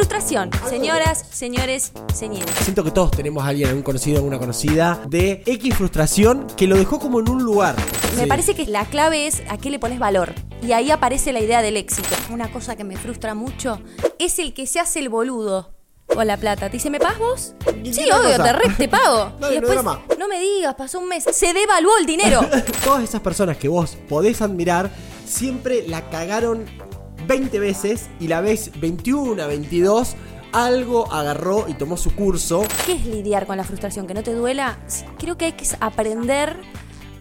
Frustración, señoras, señores, señores. Siento que todos tenemos a alguien, un conocido o una conocida, de X frustración que lo dejó como en un lugar. Me Sí. parece que la clave es a qué le pones valor. Y ahí aparece la idea del éxito. Una cosa que me frustra mucho es el que se hace el boludo con la plata. Te dice, ¿me pagas vos? ¿Y Sí, obvio, te, re- te pago. Dale, y no después, no me digas, pasó un mes. Se devaluó el dinero. Todas esas personas que vos podés admirar siempre la cagaron 20 veces y la vez 21, 22, algo agarró y tomó su curso. ¿Qué es lidiar con la frustración? ¿Que no te duela? Creo que hay que aprender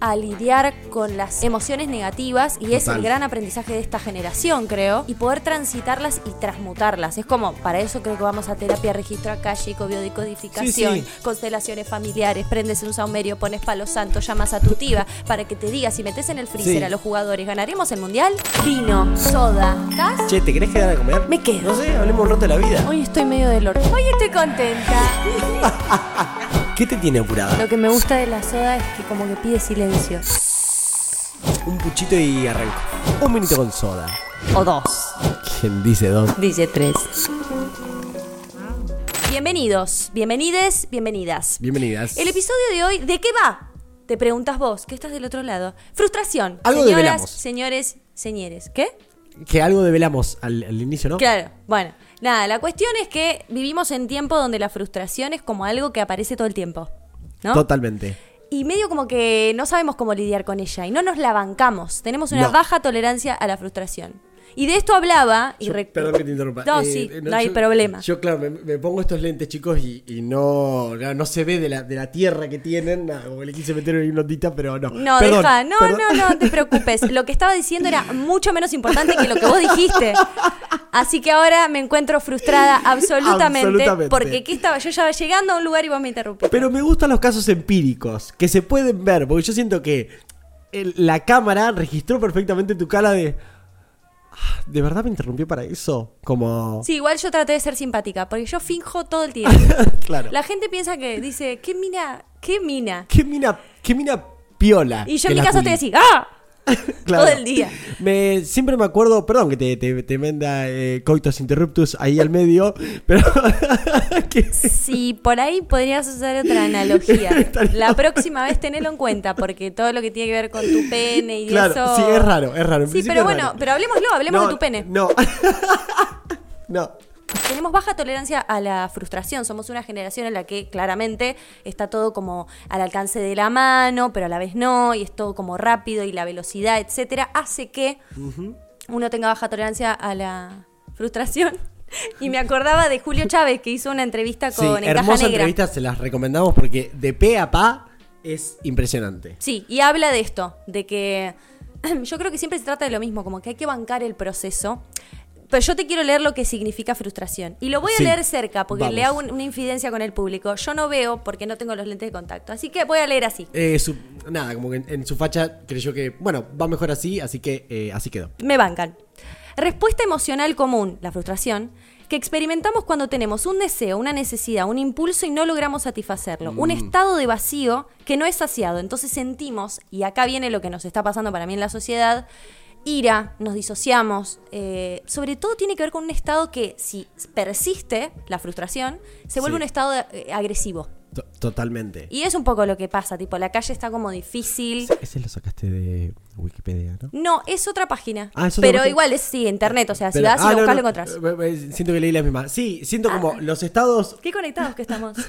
a lidiar con las emociones negativas y es el gran aprendizaje de esta generación, creo, y poder transitarlas y transmutarlas. Es como, para eso creo que vamos a terapia, registro akáshico, biodicodificación, Sí, sí. constelaciones familiares, prendes un saumerio, pones palo santo, llamas a tu tía para que te diga si metes en el freezer Sí. a los jugadores, ¿ganaremos el mundial? Vino, soda, ¿estás? Che, ¿te querés quedar a comer? Me quedo. No sé, hablemos un rato de la vida. Hoy estoy medio del orto. Hoy estoy contenta. ¿Qué te tiene apurada? Lo que me gusta de la soda es que como que pide silencio. Un puchito y arranco. Un minuto con soda. O dos. ¿Quién dice dos? Dice tres. Bienvenidos, bienvenides, bienvenidas. Bienvenidas. El episodio de hoy, ¿de qué va? Te preguntas vos, que estás del otro lado. Frustración. Algo Señoras, develamos. señores, señores. ¿Qué? Que algo develamos al, al inicio, ¿no? Claro, bueno. Nada, la cuestión es que vivimos en tiempo donde la frustración es como algo que aparece todo el tiempo. ¿No? Totalmente. Y medio como que no sabemos cómo lidiar con ella y no nos la bancamos. Tenemos una No. baja tolerancia a la frustración. Y de esto hablaba. Y Yo- perdón que te interrumpa. No, Eh, sí, no, hay yo- problema. Yo, claro, me, me pongo estos lentes, chicos, y, y no, no, no se ve de la, de la tierra que tienen. Como le quise meter una notita, pero no. No, Perdón, deja, no, perdón. no, no te preocupes. Lo que estaba diciendo era mucho menos importante que lo que vos dijiste. Así que ahora me encuentro frustrada absolutamente, Absolutamente. porque ¿qué estaba? Yo ya llegando a un lugar y vos me interrumpiste. Pero me gustan los casos empíricos, que se pueden ver, porque yo siento que el- la cámara registró perfectamente tu cara de... "Ah, ¿De verdad me interrumpió para eso? Como... Sí, igual yo traté de ser simpática, porque yo finjo todo el tiempo. claro. La gente piensa que dice, ¿qué mina? ¿Qué mina? ¿Qué mina, qué mina piola? Y yo en mi Juli. te decía, ¡ah! Claro. todo el día. Me, siempre me acuerdo, perdón que te, te, te manda eh, coitus interruptus ahí al medio, pero que- Sí, por ahí podrías usar otra analogía. La próxima vez tenelo en cuenta, porque todo lo que tiene que ver con tu pene y claro, eso. sí, es raro, es raro. en Sí, pero bueno, pero hablemoslo, hablemos No, de tu pene. No. no. Tenemos baja tolerancia a la frustración. Somos una generación en la que claramente está todo como al alcance de la mano, pero a la vez no, y es todo como rápido y la velocidad, etcétera, hace que uno tenga baja tolerancia a la frustración. Y me acordaba de Julio Chávez que hizo una entrevista Sí, con En Caja hermosa Negra. entrevista, se las recomendamos porque de pe a pa es impresionante. Sí, y habla de esto, de que yo creo que siempre se trata de lo mismo, como que hay que bancar el proceso. Pero yo te quiero leer lo que significa frustración. Y lo voy a Sí, leer cerca, porque vamos. le hago un- una infidencia con el público. Yo no veo porque no tengo los lentes de contacto. Así que voy a leer así. Eh, su- nada, como que en, en su facha creyó que, bueno, va mejor así, así que eh, así quedó. Me bancan. Respuesta emocional común, la frustración, que experimentamos cuando tenemos un deseo, una necesidad, un impulso y no logramos satisfacerlo. Un estado de vacío que no es saciado. Entonces sentimos, y acá viene lo que nos está pasando para mí en la sociedad, ira, nos disociamos. eh, sobre todo tiene que ver con un estado que si persiste, la frustración, se vuelve Sí. un estado eh, agresivo. To- totalmente. Y es un poco lo que pasa, tipo, la calle está como difícil. Ese lo sacaste de Wikipedia, ¿no? No, es otra página. Ah, es otra pero página. igual es sí, internet, o sea, si Pero- vas y ah, lo no, buscas, no, lo encontrás. eh, Siento que leí la misma. Sí, siento como Ah. los estados. Qué conectados que estamos.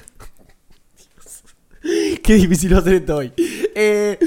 Qué difícil ser esto hoy. Eh,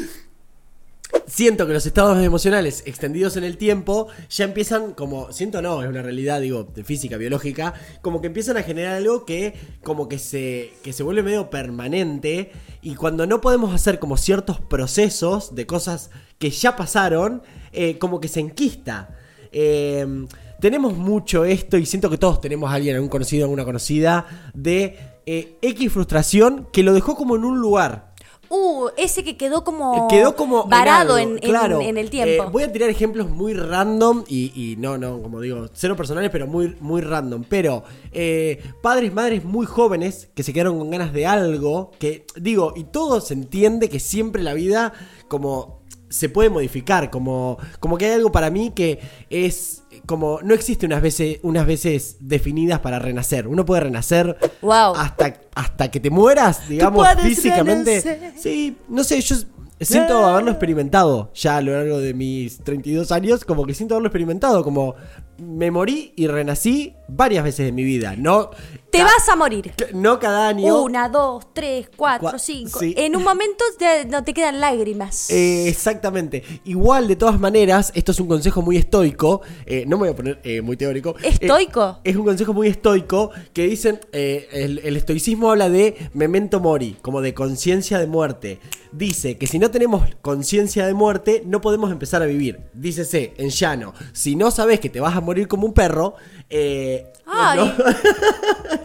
siento que los estados emocionales extendidos en el tiempo ya empiezan como, siento no, es una realidad, digo, de física, biológica, como que empiezan a generar algo que como que se, que se vuelve medio permanente y cuando no podemos hacer como ciertos procesos de cosas que ya pasaron, eh, como que se enquista. Eh, tenemos mucho esto y siento que todos tenemos a alguien, algún conocido, alguna conocida, de eh, X frustración que lo dejó como en un lugar. Uh, ese que quedó como. Quedó como varado algo, en, en- claro. en el tiempo. Eh, voy a tirar ejemplos muy random y, y no, no, como digo, cero personales, pero muy, muy random. Pero eh, padres, madres muy jóvenes que se quedaron con ganas de algo, que digo, y todo se entiende que siempre la vida como se puede modificar, como, como que hay algo para mí que es como no existe unas veces, unas veces definidas para renacer. Uno puede renacer Wow. hasta, hasta que te mueras, digamos, físicamente. renacer. Sí, no sé, yo siento haberlo experimentado ya a lo largo de mis 32 años, como que siento haberlo experimentado, como me morí y renací varias veces en mi vida, no Te vas a morir. no cada año. Una, dos, tres, cuatro, Cua- cinco. sí. En un momento ya no te quedan lágrimas. Eh, exactamente. Igual, de todas maneras, esto es un consejo muy estoico. eh, no me voy a poner eh, muy teórico. ¿Estoico? es un consejo muy estoico que dicen, el, el estoicismo habla de memento mori, como de conciencia de muerte. Dice que si no tenemos conciencia de muerte, no podemos empezar a vivir. Dícese, en llano, si no sabes que te vas a morir como un perro, eh, Ay. no-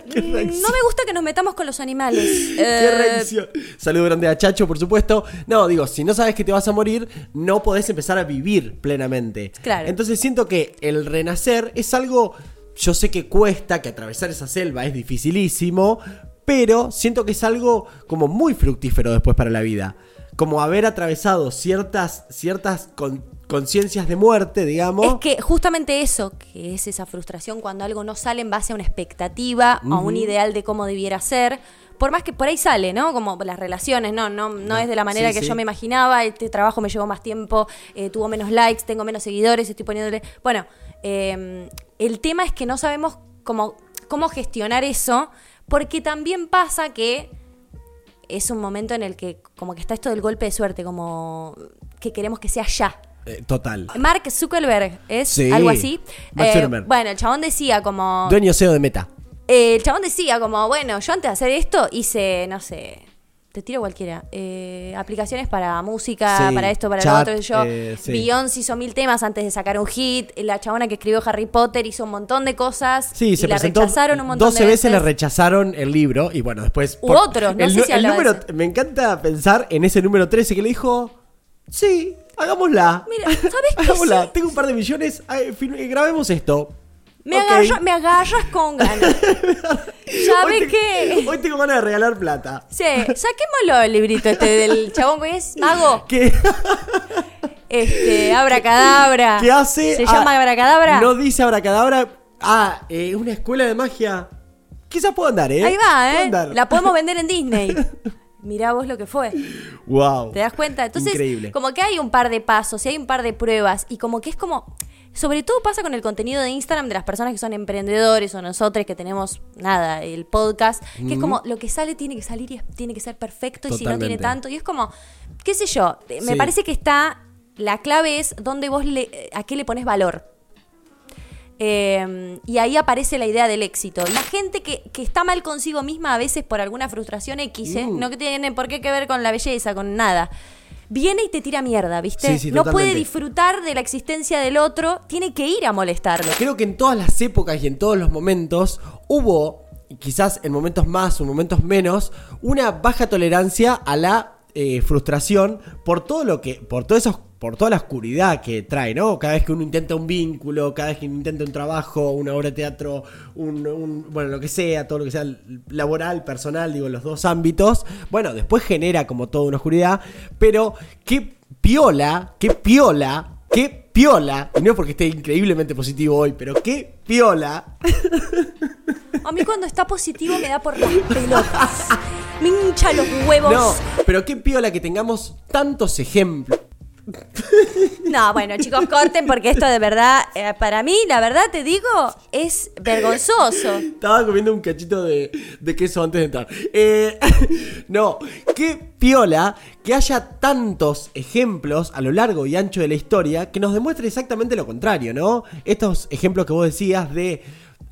Mm. No me gusta que nos metamos con los animales. Qué Eh, reacción. Saludo grande a Chacho, por supuesto. No, digo, si no sabes que te vas a morir, no podés empezar a vivir plenamente. Claro. Entonces siento que el renacer es algo. Yo sé que cuesta, que atravesar esa selva es dificilísimo, pero siento que es algo como muy fructífero después para la vida. Como haber atravesado ciertas, ciertas con- conciencias de muerte, digamos. Es que justamente eso, que es esa frustración cuando algo no sale en base a una expectativa, a un ideal de cómo debiera ser. Por más que por ahí sale, ¿no? Como las relaciones, no, no, no, es de la manera sí, que sí. yo me imaginaba. Este trabajo me llevó más tiempo, eh, tuvo menos likes, tengo menos seguidores, estoy poniéndole. Bueno, eh, el tema es que no sabemos cómo, cómo gestionar eso, porque también pasa que es un momento en el que como que está esto del golpe de suerte, como que queremos que sea ya. Eh, total. Mark Zuckerberg es Sí, algo así. Mark Eh, Zuckerberg. bueno, el chabón decía como. Dueño CEO de Meta. eh, el chabón decía como, bueno, yo antes de hacer esto hice, no sé. Te tiro cualquiera. eh, aplicaciones para música, Sí, para esto, para chat, lo otro. Yo, eh, sí. Beyoncé hizo mil temas antes de sacar un hit. La chabona que escribió Harry Potter hizo un montón de cosas. Sí, y se la presentó. rechazaron un montón 12 de veces veces. le rechazaron el libro y bueno, después. U otros, no el, sé si número. Me encanta pensar en ese número 13 que le dijo: Sí, hagámosla. Mira, ¿sabes qué? Hagámosla. Sí. Tengo un par de millones. ay, film- eh, grabemos esto. Me, Ok. agarra- me agarras con ganas. Hoy ¿Sabes te- qué? Hoy tengo ganas de regalar plata. Sí, saquémoslo el librito este del chabón que es mago. ¿Qué, Este, abracadabra. qué hace? ¿Se Ah, llama abracadabra? No dice abracadabra. Ah, eh, una escuela de magia. Quizás puedo andar, ¿eh? Ahí va, Puedo ¿eh? andar. La podemos vender en Disney. Mirá vos lo que fue. Wow. ¿Te das cuenta? Entonces, Increíble. como que hay un par de pasos y hay un par de pruebas y como que es como... Sobre todo pasa con el contenido de Instagram de las personas que son emprendedores o nosotros que tenemos, nada, el podcast, que es como lo que sale tiene que salir y tiene que ser perfecto y si no tiene tanto. Y es como, qué sé yo, me parece que está... La clave es dónde vos le, a qué le pones valor. Eh, y ahí aparece la idea del éxito. La gente que, que está mal consigo misma a veces por alguna frustración X, ¿eh? Mm. no que tiene por qué que ver con la belleza, con nada. Viene y te tira mierda, ¿viste? Sí, sí, no puede disfrutar de la existencia del otro, tiene que ir a molestarlo. Creo que en todas las épocas y en todos los momentos hubo, quizás en momentos más o en momentos menos, una baja tolerancia a la eh, frustración por todo lo que, por todo eso, por toda la oscuridad que trae, ¿no? Cada vez que uno intenta un vínculo, cada vez que uno intenta un trabajo, una obra de teatro, un, un- bueno, lo que sea, todo lo que sea laboral, personal, digo, los dos ámbitos, bueno, después genera como toda una oscuridad, pero qué piola, qué piola Qué piola, y no es porque esté increíblemente positivo hoy, pero qué piola. A mí cuando está positivo me da por las pelotas. Me hincha los huevos. No, pero qué piola que tengamos tantos ejemplos. No, bueno, chicos, corten porque esto de verdad, eh, para mí, la verdad te digo, es vergonzoso. Estaba comiendo un cachito de, queso antes de entrar. Eh, no, qué piola que haya tantos ejemplos a lo largo y ancho de la historia que nos demuestre exactamente lo contrario, ¿no? Estos ejemplos que vos decías de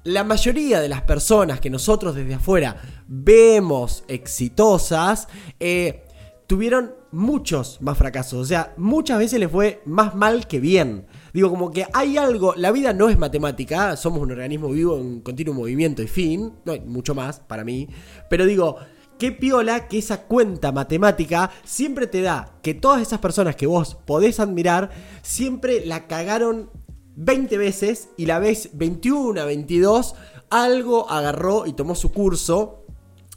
la mayoría de las personas que nosotros desde afuera vemos exitosas, eh, tuvieron muchos más fracasos. O sea, muchas veces les fue más mal que bien. Digo, como que hay algo, la vida no es matemática, somos un organismo vivo en continuo movimiento y fin, no hay mucho más para mí, pero digo, qué piola que esa cuenta matemática siempre te da que todas esas personas que vos podés admirar, siempre la cagaron 20 veces y la vez 21, 22, algo agarró y tomó su curso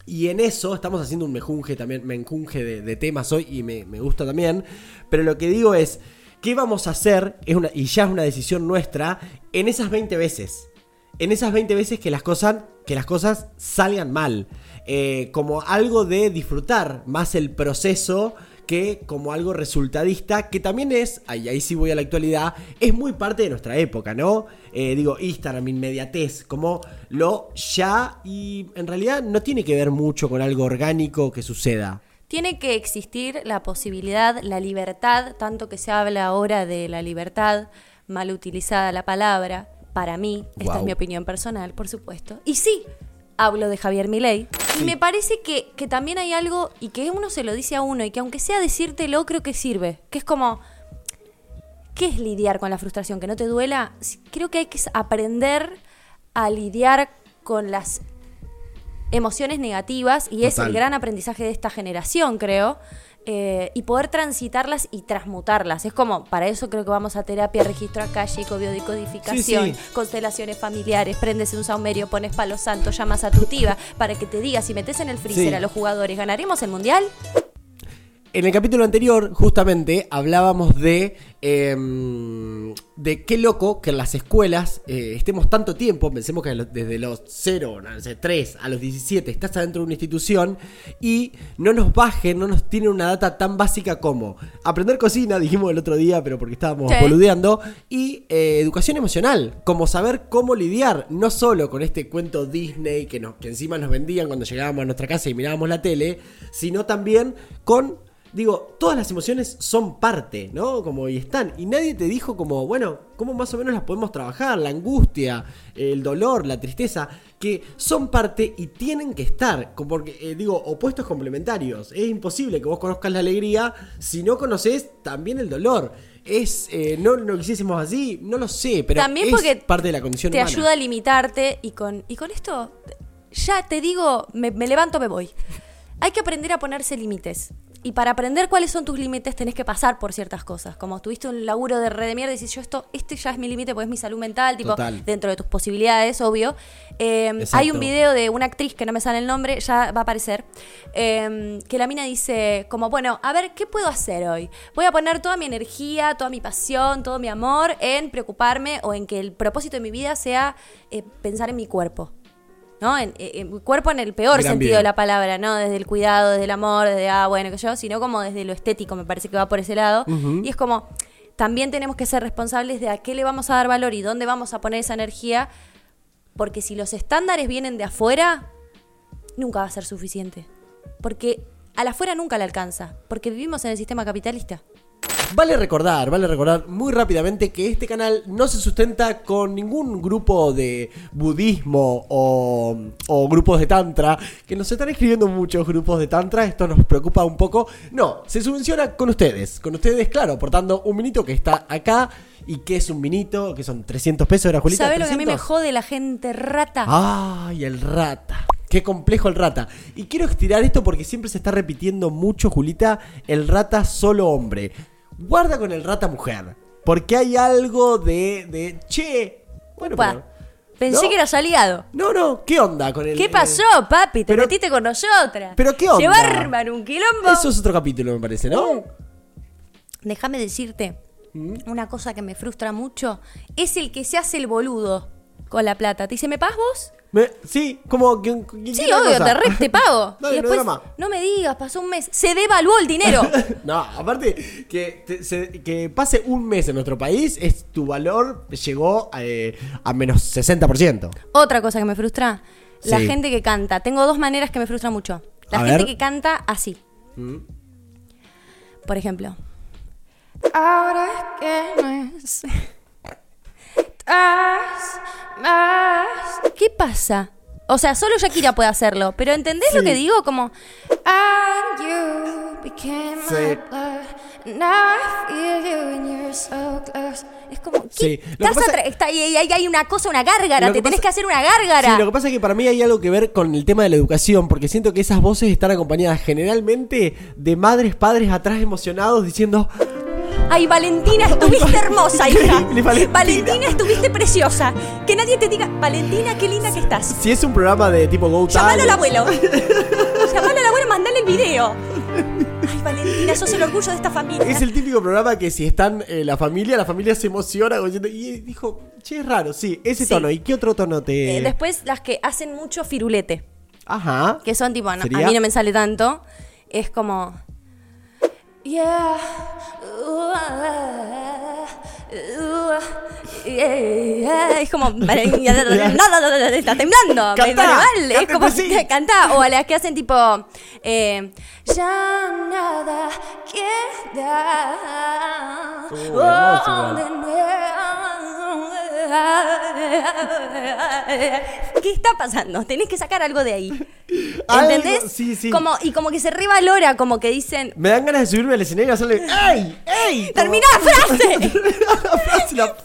Y en eso estamos haciendo un mejunje también, menjunje de, de temas hoy y me, me gusta también. Pero lo que digo es, ¿qué vamos a hacer? Es una, y ya es una decisión nuestra en esas 20 veces. En esas 20 veces que las cosas, que las cosas salgan mal. Eh, como algo de disfrutar más el proceso que como algo resultadista, que también es, ahí, ahí sí voy a la actualidad, es muy parte de nuestra época, ¿no? Eh, digo, Instagram, inmediatez, como lo ya y en realidad no tiene que ver mucho con algo orgánico que suceda. Tiene que existir la posibilidad, la libertad, tanto que se habla ahora de la libertad, mal utilizada la palabra, para mí, esta es mi opinión personal, por supuesto. Y sí, hablo de Javier Milei. Sí. Y me parece que, que también hay algo, y que uno se lo dice a uno, y que aunque sea decírtelo, creo que sirve. Que es como, ¿qué es lidiar con la frustración? Que no te duela. Creo que hay que aprender a lidiar con las emociones negativas y es el gran aprendizaje de esta generación, creo. Eh, y poder transitarlas y transmutarlas. Es como, para eso creo que vamos a terapia, registro acálico, biodicodificación, Sí, sí. constelaciones familiares, prendes un saumerio, pones palo santo, llamas a tu tía para que te diga si metes en el freezer Sí. a los jugadores, ¿ganaremos el mundial? En el capítulo anterior, justamente, hablábamos de. em, de qué loco que en las escuelas eh, estemos tanto tiempo. Pensemos que desde los 0, no sé, 3 a los 17 estás adentro de una institución y no nos bajen, no nos tienen una data tan básica como aprender cocina, dijimos el otro día, pero porque estábamos Sí. boludeando, y eh, educación emocional, como saber cómo lidiar, no solo con este cuento Disney que, nos, que encima nos vendían cuando llegábamos a nuestra casa y mirábamos la tele, sino también con Digo, todas las emociones son parte, ¿no? Como y están. Y nadie te dijo como, bueno, cómo más o menos las podemos trabajar. La angustia, el dolor, la tristeza, que son parte y tienen que estar. como Porque, eh, digo, opuestos complementarios. Es imposible que vos conozcas la alegría si no conoces también el dolor. Es, eh, no lo quisiésemos así, no lo sé, pero También es porque parte de la condición te humana. ayuda a limitarte y con, y con esto, ya te digo, me, me levanto, me voy. Hay que aprender a ponerse límites. Y para aprender cuáles son tus límites tenés que pasar por ciertas cosas. Como tuviste un laburo de red de mierda y decís, yo esto, este ya es mi límite porque es mi salud mental, tipo, Total. dentro de tus posibilidades, obvio. Eh, Exacto. hay un video de una actriz que no me sale el nombre, ya va a aparecer, eh, que la mina dice, como, bueno, a ver, ¿qué puedo hacer hoy? Voy a poner toda mi energía, toda mi pasión, todo mi amor en preocuparme o en que el propósito de mi vida sea eh, pensar en mi cuerpo. ¿No? En, en- en cuerpo en el peor Gran sentido de la palabra, ¿no? Desde el cuidado, desde el amor, desde, ah, bueno, que yo, sino como desde lo estético, me parece que va por ese lado. Y es como, también tenemos que ser responsables de a qué le vamos a dar valor y dónde vamos a poner esa energía, porque si los estándares vienen de afuera, nunca va a ser suficiente. Porque a la afuera nunca le alcanza, porque vivimos en el sistema capitalista. Vale recordar, vale recordar muy rápidamente que este canal no se sustenta con ningún grupo de budismo o, o grupos de tantra, que nos están escribiendo muchos grupos de tantra, esto nos preocupa un poco. No, se subvenciona con ustedes, con ustedes, claro, aportando un minito que está acá y que es un minito, que son 300 pesos, ¿era Julita? ¿Sabes lo que a mí me ¿300? jode la gente rata? Ay, el rata. Qué complejo el rata. Y quiero estirar esto porque siempre se está repitiendo mucho, Julita, el rata solo hombre. Guarda con el rata mujer. Porque hay algo de. de che. Bueno, pero- Pensé ¿no? que eras aliado. No, no, ¿qué onda con el. ¿Qué el- pasó, papi? Te pero- metiste con nosotras. pero ¿qué onda? Llevar armar un quilombo. Eso es otro capítulo, me parece, ¿no? Déjame decirte, ¿Mm? una cosa que me frustra mucho es el que se hace el boludo con la plata. Te dice, ¿me pagas vos? Me- sí, como que. que- Sí, obvio, cosa. te, re- te pago. Dale, y no hay después, drama. no me digas, pasó un mes. Se devaluó el dinero. No, aparte, que, te- se- que pase un mes en nuestro país, es tu valor llegó eh, a menos 60%. Otra cosa que me frustra, la gente que canta. Tengo dos maneras que me frustran mucho. La A gente ver. que canta así. ¿Mm? Por ejemplo. Ahora que no es- más- ¿Qué pasa? O sea, solo Shakira puede hacerlo, pero ¿entendés lo que digo? Como. Es como ¿qué? Sí, lo que Estás pasa- está ahí, ahí- ahí hay una cosa, una gárgara, te que tenés pasa- que hacer una gárgara. Sí, lo que pasa es que para mí hay algo que ver con el tema de la educación, porque siento que esas voces están acompañadas generalmente de madres, padres atrás emocionados diciendo, Ay, Valentina, estuviste hermosa, hija. Valentina. Valentina, estuviste preciosa. Que nadie te diga, Valentina, qué linda que estás. si es un programa de tipo Go Llámalo al Talent, abuelo. video. Ay, Valentina, sos el orgullo de esta familia. Es el típico programa que si están eh, la familia, la familia se emociona diciendo- y dijo, che, es raro, sí, ese Sí. tono. ¿Y qué otro tono te...? Eh, después las que hacen mucho firulete, Ajá. que son tipo, no, a mí no me sale tanto, es como... Yeah. uh, uh, yeah. Es como está temblando, me Cantá, vale. Es como así. que cantá. O a las que hacen tipo eh, ya nada queda. Oh, de nuevo. ¿Qué está pasando? Tenés que sacar algo de ahí. Algo, ¿Entendés? sí, sí. Como, y como que se revalora, como que dicen, Me dan ganas de subirme al escenario y hacerle ¡Ey! ¡Ey! ¡termina la frase! la frase, la-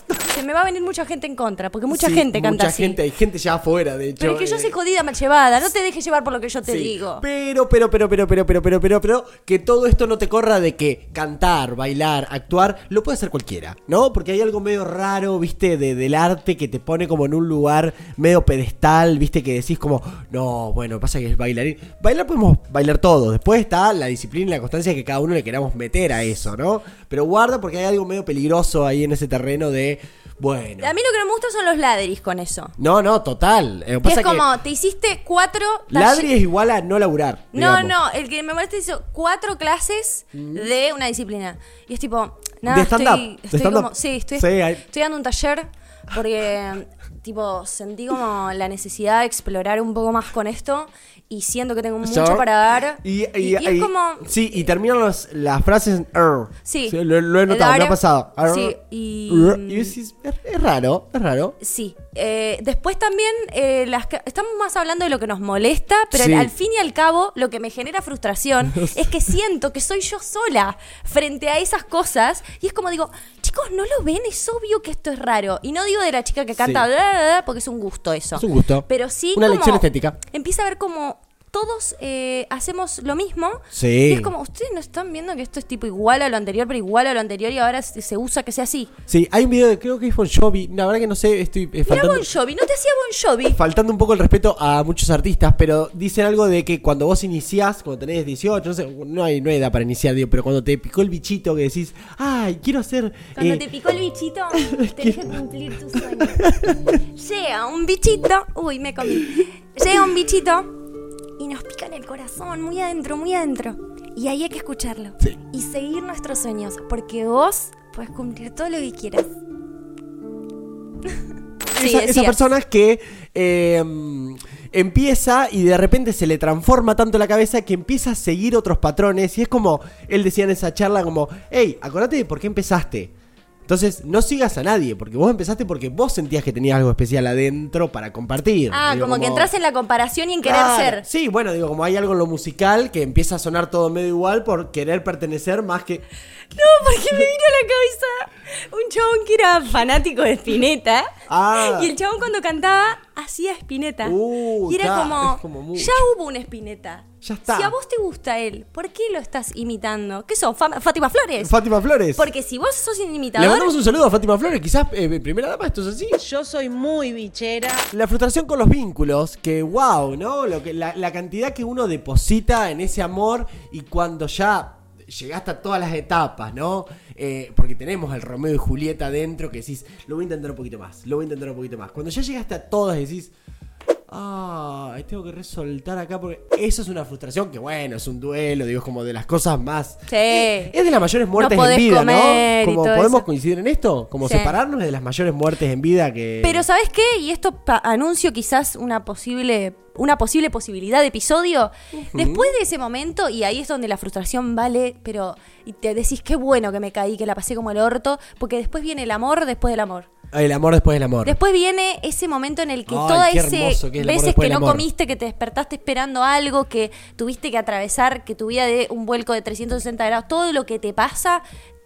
va a venir mucha gente en contra, porque mucha Sí, gente canta Mucha así. gente, hay gente ya afuera, de hecho. Pero es que yo eh, soy jodida mal llevada, no te dejes llevar por lo que yo te Sí, digo. Pero, pero, pero, pero, pero, pero, pero, pero, pero, que todo esto no te corra de que cantar, bailar, actuar, lo puede hacer cualquiera, ¿no? Porque hay algo medio raro, viste, de, del arte que te pone como en un lugar medio pedestal, viste, que decís como, no, bueno, pasa que es bailarín. Bailar podemos bailar todo, después está la disciplina y la constancia que cada uno le queramos meter a eso, ¿no? Pero guarda porque hay algo medio peligroso ahí en ese terreno de, bueno. A mí lo que no me gusta son los ladris con eso. No, no, total. Eh, Que es como, te hiciste cuatro... Ladri es igual a no laburar. No, digamos. no, el que me molesta es eso, cuatro clases de una disciplina. Y es tipo, nada, De estoy, estoy como, sí, estoy, Sí, hay- estoy dando un taller porque, tipo, sentí como la necesidad de explorar un poco más con esto y siento que tengo mucho para dar. Y, y- y es como, Sí, y terminan los- las frases en er. Sí. lo, lo he notado, me are- ha pasado. Er, sí, y- er, es, es raro, es raro. Sí. Eh, después también, eh, las estamos más hablando de lo que nos molesta, pero Sí. al fin y al cabo, lo que me genera frustración es que siento que soy yo sola frente a esas cosas. Y es como digo, chicos, ¿no lo ven? Es obvio que esto es raro. Y no digo de la chica que canta, Sí. Porque es un gusto eso. Es un gusto. Pero sí. Una como lección estética. Empieza a ver como. Todos eh, hacemos lo mismo. Sí. Y es como, ustedes no están viendo que esto es tipo igual a lo anterior, pero igual a lo anterior y ahora se usa que sea así. Sí, hay un video de, creo que es Bon Jovi. La verdad que no sé, estoy eh, Mira faltando, Bon Jovi, ¿no te hacía Bon Jovi? faltando un poco el respeto a muchos artistas, pero dicen algo de que cuando vos iniciás, cuando tenés 18, no sé, no hay, no hay edad para iniciar, digo, pero cuando te picó el bichito que decís, ay, quiero hacer... Cuando eh, te picó el bichito, tenés que cumplir tu sueño. Llega un bichito, uy, me comí. Llega un bichito y nos pica en el corazón, muy adentro, muy adentro. Y ahí hay que escucharlo. Sí. Y seguir nuestros sueños, porque vos puedes cumplir todo lo que quieras. Sí, esa, esa decías. persona que eh, empieza y de repente se le transforma tanto la cabeza que empieza a seguir otros patrones. Y es como él decía en esa charla, como, hey, acordate de por qué empezaste. Entonces, no sigas a nadie, porque vos empezaste porque vos sentías que tenías algo especial adentro para compartir. Ah, Digo, como, que entras en la comparación y en querer Claro. ser. Sí, bueno, digo, como hay algo en lo musical que empieza a sonar todo medio igual por querer pertenecer más que... No, porque me vino a la cabeza un chabón que era fanático de Spinetta. Ah. Y el chabón cuando cantaba hacía Spinetta. Uh, y era ta, como, como ya hubo un Spinetta. Ya está. Si a vos te gusta él, ¿por qué lo estás imitando? ¿Qué? Fam- Fátima Flores. Fátima Flores. Porque si vos sos un Le imitador, mandamos un saludo a Fátima Flores, quizás eh, primera dama, esto es así. Yo soy muy bichera. La frustración con los vínculos, que wow, ¿no? Lo que, la, la cantidad que uno deposita en ese amor y cuando ya llegaste a todas las etapas, ¿no? Eh, porque tenemos el Romeo y Julieta dentro que decís, lo voy a intentar un poquito más, lo voy a intentar un poquito más. Cuando ya llegaste a todas decís, ah, tengo que resoltar acá porque eso es una frustración que bueno, es un duelo, digo, es como de las cosas más... Sí. Es de las mayores muertes en vida, ¿no? Como podemos eso. coincidir en esto, como Sí. separarnos de las mayores muertes en vida que... Pero ¿sabes qué? Y esto pa- anuncio quizás una posible una posible posibilidad de episodio. Después de ese momento, y ahí es donde la frustración vale, pero y te decís qué bueno que me caí, que la pasé como el orto, porque después viene el amor después del amor. El amor después del amor. Después viene ese momento en el que Ay, todas hermoso que es veces que no comiste, que te despertaste esperando algo, que tuviste que atravesar, que tu vida de un vuelco de 360 grados, todo lo que te pasa,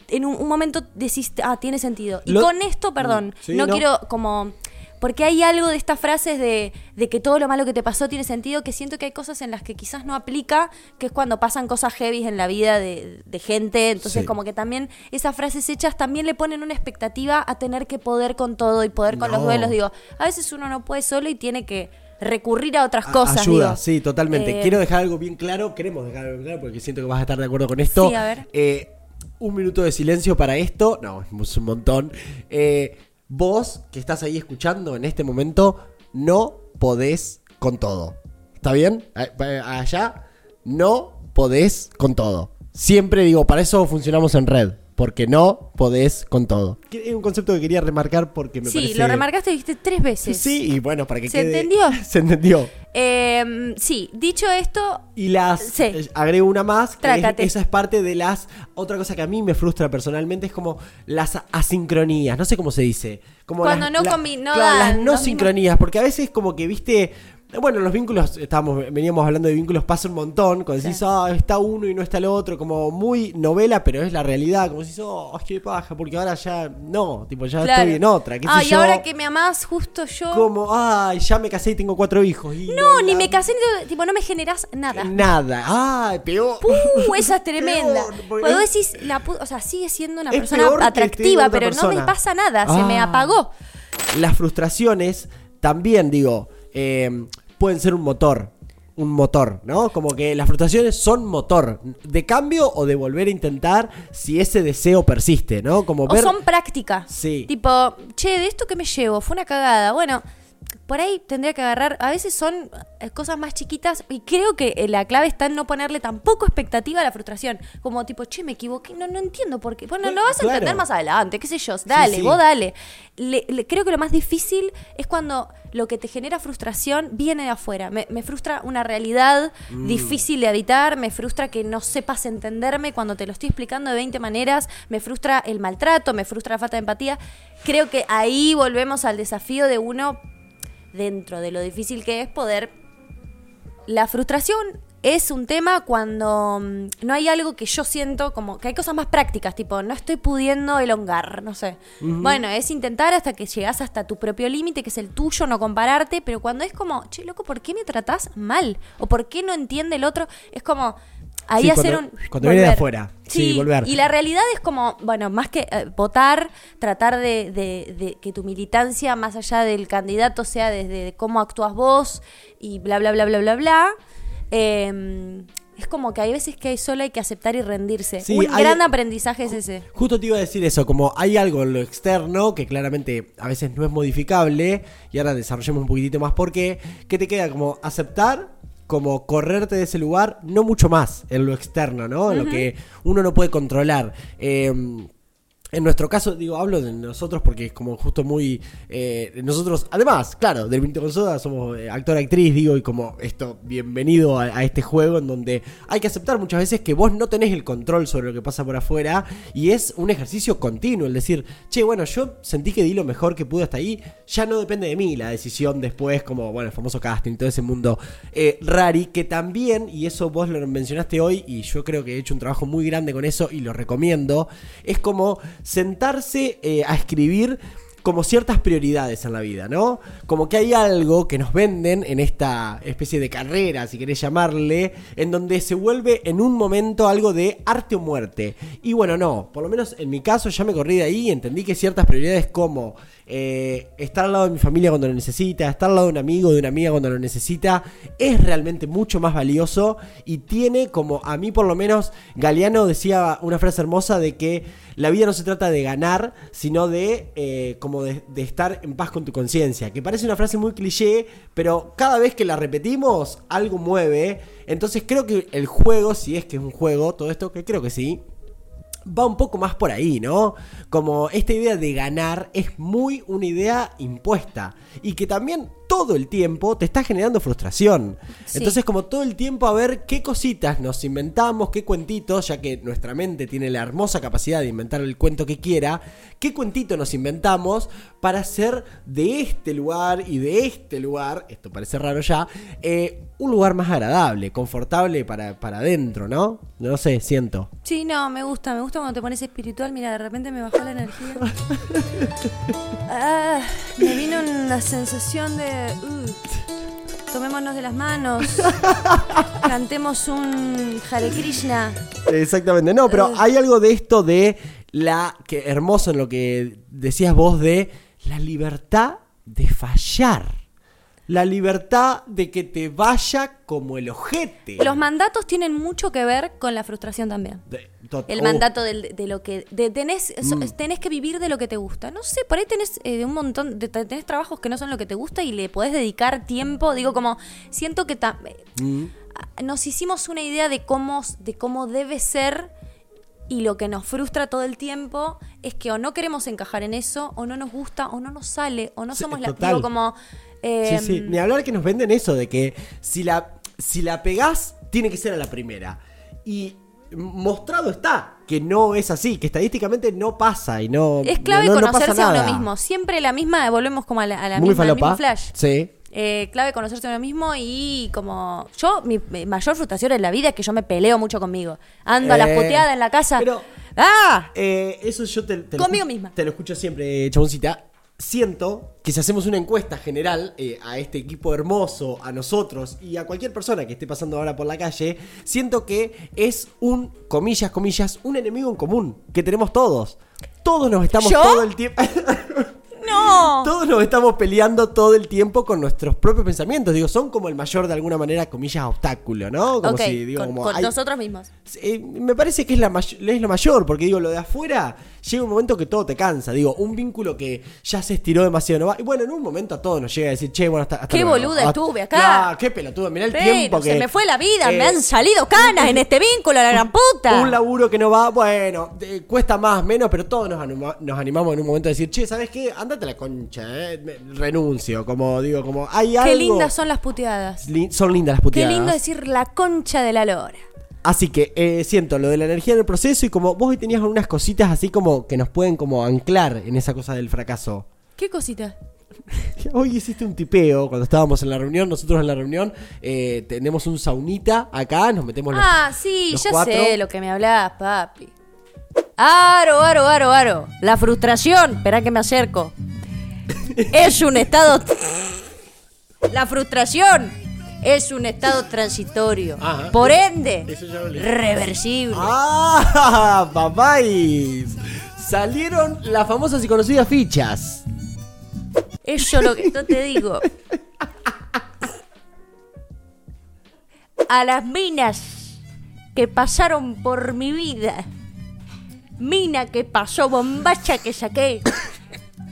en un, un momento decís, ah, tiene sentido. Y Lo- con esto, perdón, Sí, no, no. quiero como... Porque hay algo de estas frases de, de que todo lo malo que te pasó tiene sentido, que siento que hay cosas en las que quizás no aplica, que es cuando pasan cosas heavy en la vida de, de gente. Entonces, Sí. como que también esas frases hechas también le ponen una expectativa a tener que poder con todo y poder con los duelos. Digo, a veces uno no puede solo y tiene que recurrir a otras cosas. Ayuda, digo. sí, totalmente. Eh, Quiero dejar algo bien claro, queremos dejar algo bien claro porque siento que vas a estar de acuerdo con esto. Sí, a ver. Eh, un minuto de silencio para esto. No, es un montón. Eh, vos que estás ahí escuchando en este momento, no podés con todo. ¿Está bien? Allá, no podés con todo. Siempre digo, para eso funcionamos en red. Porque no podés con todo. Es un concepto que quería remarcar porque me Sí, parece... lo remarcaste y dijiste tres veces. Sí, y bueno, para que ¿Se quede- entendió? Se entendió. Eh, sí, dicho esto, Y las Sí. eh, agrego una más, que es- Trácate. esa es parte de las otra cosa que a mí me frustra personalmente es como las asincronías, no sé cómo se dice, como Cuando las, no combi- no claro, las no sincronías, porque a veces como que viste bueno, los vínculos, estábamos, veníamos hablando de vínculos, pasa un montón. Cuando decís, ah, está uno y no está el otro, como muy novela, pero es la realidad. Como decís, oh, qué paja, porque ahora ya no, tipo, ya claro. estoy en otra. ¿qué sé Ah, y yo? ahora que me amás, justo yo. Como, ay, ya me casé y tengo cuatro hijos. y No, ni la- me casé, ni- tipo, no me generás nada. Nada. Ay, peor. Uh, esa es tremenda. Peor, porque Cuando es- decís, la o sea, sigue siendo una Es persona que atractiva, pero no me pasa nada, se me Ah. apagó. Las frustraciones también, digo, eh, pueden ser un motor. Un motor, ¿no? Como que las frustraciones son motor de cambio o de volver a intentar si ese deseo persiste, ¿no? Como O ver. son prácticas. Sí. Tipo, che, de esto que me llevo, fue una cagada. Bueno, por ahí tendría que agarrar. A veces son eh, cosas más chiquitas y creo que eh, la clave está en no ponerle tampoco expectativa a la frustración. Como tipo, che, me equivoqué, no, no entiendo por qué. Bueno, lo vas a claro. entender más adelante, qué sé yo. Dale, sí. vos dale. Le- le- creo que lo más difícil es cuando lo que te genera frustración viene de afuera. Me, me frustra una realidad Mm. difícil de habitar, me frustra que no sepas entenderme cuando te lo estoy explicando de 20 maneras, me frustra el maltrato, me frustra la falta de empatía. Creo que ahí volvemos al desafío de uno, dentro de lo difícil que es poder... La frustración es un tema cuando mm, no hay algo que yo siento como que hay cosas más prácticas, tipo, no estoy pudiendo elongar, no sé. Bueno, es intentar hasta que llegas hasta tu propio límite, que es el tuyo, no compararte, pero cuando es como, che, loco, ¿por qué me tratás mal? ¿O por qué no entiende el otro? Es como ahí Sí, hacer cuando- un... cuando viene de volver. afuera. Sí, volver. Y la realidad es como, bueno, más que eh, votar, tratar de, de- de que tu militancia, más allá del candidato, sea desde cómo actúas vos y bla, bla, bla, bla, bla, bla. eh, es como que hay veces que solo hay que aceptar y rendirse. Sí, Un hay- gran aprendizaje es ese. Justo te iba a decir eso, como hay algo en lo externo que claramente a veces no es modificable, y ahora desarrollemos un poquitito más por qué, que te queda como aceptar, como correrte de ese lugar, no mucho más en lo externo, ¿no? En lo que uno no puede controlar. Eh, en nuestro caso, digo, hablo de nosotros porque es como justo muy... eh, nosotros, además, claro, del Vinto con Soda somos eh, actor, actriz, digo, y como esto, bienvenido a, a este juego en donde hay que aceptar muchas veces que vos no tenés el control sobre lo que pasa por afuera y es un ejercicio continuo, el decir, che, bueno, yo sentí que di lo mejor que pude hasta ahí, ya no depende de mí la decisión después, como, bueno, el famoso casting, todo ese mundo eh, rari, que también, y eso vos lo mencionaste hoy, y yo creo que he hecho un trabajo muy grande con eso y lo recomiendo, es como sentarse eh, a escribir como ciertas prioridades en la vida, ¿no? Como que hay algo que nos venden en esta especie de carrera, si querés llamarle, en donde se vuelve en un momento algo de arte o muerte. Y bueno, no, por lo menos en mi caso ya me corrí de ahí y entendí que ciertas prioridades como eh, estar al lado de mi familia cuando lo necesita, estar al lado de un amigo, de una amiga cuando lo necesita, es realmente mucho más valioso y tiene como, a mí por lo menos, Galeano decía una frase hermosa de que la vida no se trata de ganar, sino de eh, como de, de estar en paz con tu conciencia. Que parece una frase muy cliché, pero cada vez que la repetimos, algo mueve. Entonces creo que el juego, si es que es un juego, todo esto, que creo que sí, va un poco más por ahí, ¿no? Como esta idea de ganar es muy una idea impuesta y que también todo el tiempo te está generando frustración. Sí. Entonces como todo el tiempo a ver qué cositas nos inventamos, qué cuentitos, ya que nuestra mente tiene la hermosa capacidad de inventar el cuento que quiera, qué cuentito nos inventamos para hacer de este lugar y de este lugar, esto parece raro ya, eh, un lugar más agradable, confortable para, para adentro, ¿no? No sé, siento. Sí, no, me gusta, me gusta cuando te pones espiritual. Mira, de repente me bajó la energía. Ah, me vino una sensación de. Uh, tomémonos de las manos. Cantemos un Hare Krishna. Exactamente, no, pero Eh. hay algo de esto de la que hermoso en lo que decías vos de la libertad de fallar. La libertad de que te vaya como el ojete. Los mandatos tienen mucho que ver con la frustración también. De- tot- El oh, mandato de, lo que de- tenés Mm. tenés que vivir de lo que te gusta. No sé, por ahí tenés eh, un montón de tenés trabajos que no son lo que te gusta y le podés dedicar tiempo. Digo como siento que ta- mm. ah, nos hicimos una idea de cómo de cómo debe ser y lo que nos frustra todo el tiempo es que o no queremos encajar en eso o no nos gusta o no nos sale o no Sí, somos la total. digo como eh, Sí, sí. Ni hablar que nos venden eso de que si la, si la pegás, tiene que ser a la primera. Y mostrado está que no es así, que estadísticamente no pasa y no. es clave no- no pasa conocerse a uno mismo. Siempre la misma, volvemos como a la, a la Muy misma, al mismo falopa. flash. Sí. Eh, clave conocerse a uno mismo y como yo, mi, mayor frustración en la vida es que yo me peleo mucho conmigo. Ando a las Eh, puteadas en la casa. pero- ¡Ah! Eh, eso yo te, te Conmigo misma. Te lo escucho siempre, chaboncita. Siento que si hacemos una encuesta general eh, a este equipo hermoso, a nosotros y a cualquier persona que esté pasando ahora por la calle, siento que es un, comillas, comillas, un enemigo en común que tenemos todos. Todos nos estamos ¿Yo? todo el tiempo. ¡No! Todos nos estamos peleando todo el tiempo con nuestros propios pensamientos. Digo, son como el mayor, de alguna manera, comillas, obstáculo, ¿no? Como ok, si, digo, con, como con hay- nosotros mismos. eh, me parece que es, la es lo mayor, porque digo, lo de afuera llega un momento que todo te cansa. Digo, un vínculo que ya se estiró demasiado. No va. Y bueno, en un momento a todos nos llega a decir, che, bueno, hasta, hasta Qué luego". boluda Ah, estuve acá. claro, qué pelotudo, mirá el Pero tiempo que. se me fue la vida, eh, me han salido canas en este vínculo, la gran puta. Un laburo que no va, bueno, eh, cuesta más, menos, pero todos nos, anima- nos animamos en un momento a decir, che, ¿sabes qué? Andate a la concha, eh. Me- renuncio. Como digo, como hay algo. Qué lindas son las puteadas. Li- son lindas las Qué puteadas. lindo decir la concha de la lora. Así que eh, siento lo de la energía en el proceso y como vos hoy tenías unas cositas así como que nos pueden como anclar en esa cosa del fracaso. ¿Qué cosita? Hoy hiciste un tipeo cuando estábamos en la reunión, nosotros en la reunión eh, tenemos un saunita acá, nos metemos los, Ah, sí, los ya cuatro. sé lo que me hablabas, papi. Aro, aro, aro, aro. La frustración, espera que me acerco. Es un estado. La frustración es un estado transitorio. Ajá. Por ende, reversible. ¡Ah! ¡Papáis! Salieron las famosas y conocidas fichas. Eso lo que yo te digo. A las minas que pasaron por mi vida, mina que pasó, bombacha que saqué,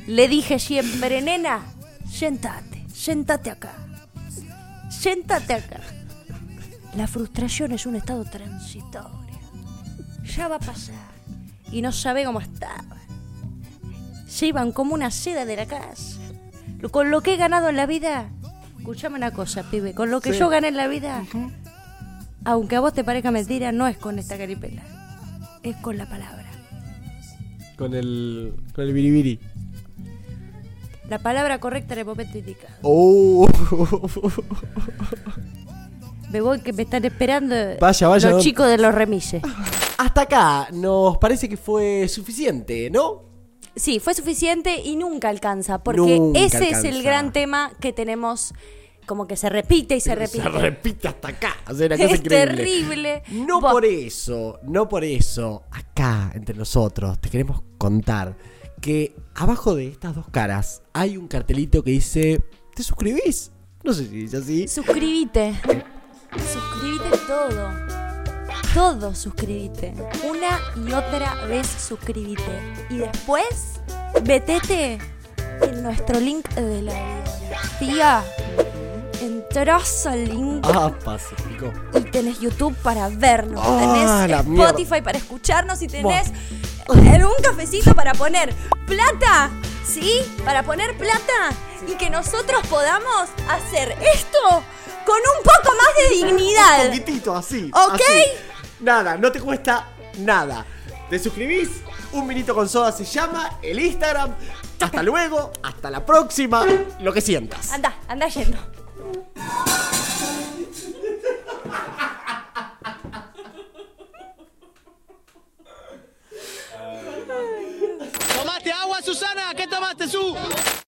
le dije siempre, nena, sentate, sentate acá, sentate acá. La frustración es un estado transitorio. Ya va a pasar. Y no sabe cómo estaba. Se iban como una seda de la casa. Con lo que he ganado en la vida, escúchame una cosa, pibe, con lo que Sí. yo gané en la vida, aunque a vos te parezca mentira, no es con esta caripela, es con la palabra. Con el. con el biribiri. La palabra correcta el momento indicado. ¡Oh! Me voy que me están esperando Vaya, vaya, los don- chicos de los remises. Hasta acá nos parece que fue suficiente, ¿no? Sí, fue suficiente y nunca alcanza, porque Nunca ese es el gran tema que tenemos, como que se repite y se repite. Se repite hasta acá. O sea, una cosa Es increíble. terrible. No Vos- por eso, no por eso, acá entre nosotros te queremos contar que abajo de estas dos caras hay un cartelito que dice, ¿te suscribís? No sé si dice así. Suscríbete. Suscríbete todo. Todo suscríbete. Una y otra vez suscríbete. Y después, metete en nuestro link de la biografía. Entrás al link Ah, pacífico. y tenés YouTube para vernos. Ah, tenés mierda. Spotify para escucharnos y tenés en un cafecito para poner plata. ¿Sí? Para poner plata y que nosotros podamos hacer esto con un poco más de Un dignidad. poquitito así. ¿Ok? así. Nada, no te cuesta nada. ¿Te suscribís? Un minito con soda se llama, el Instagram. Hasta luego, hasta la próxima, lo que sientas. Anda, anda yendo. ¿Tomaste agua, Susana? ¿Qué tomaste, Su?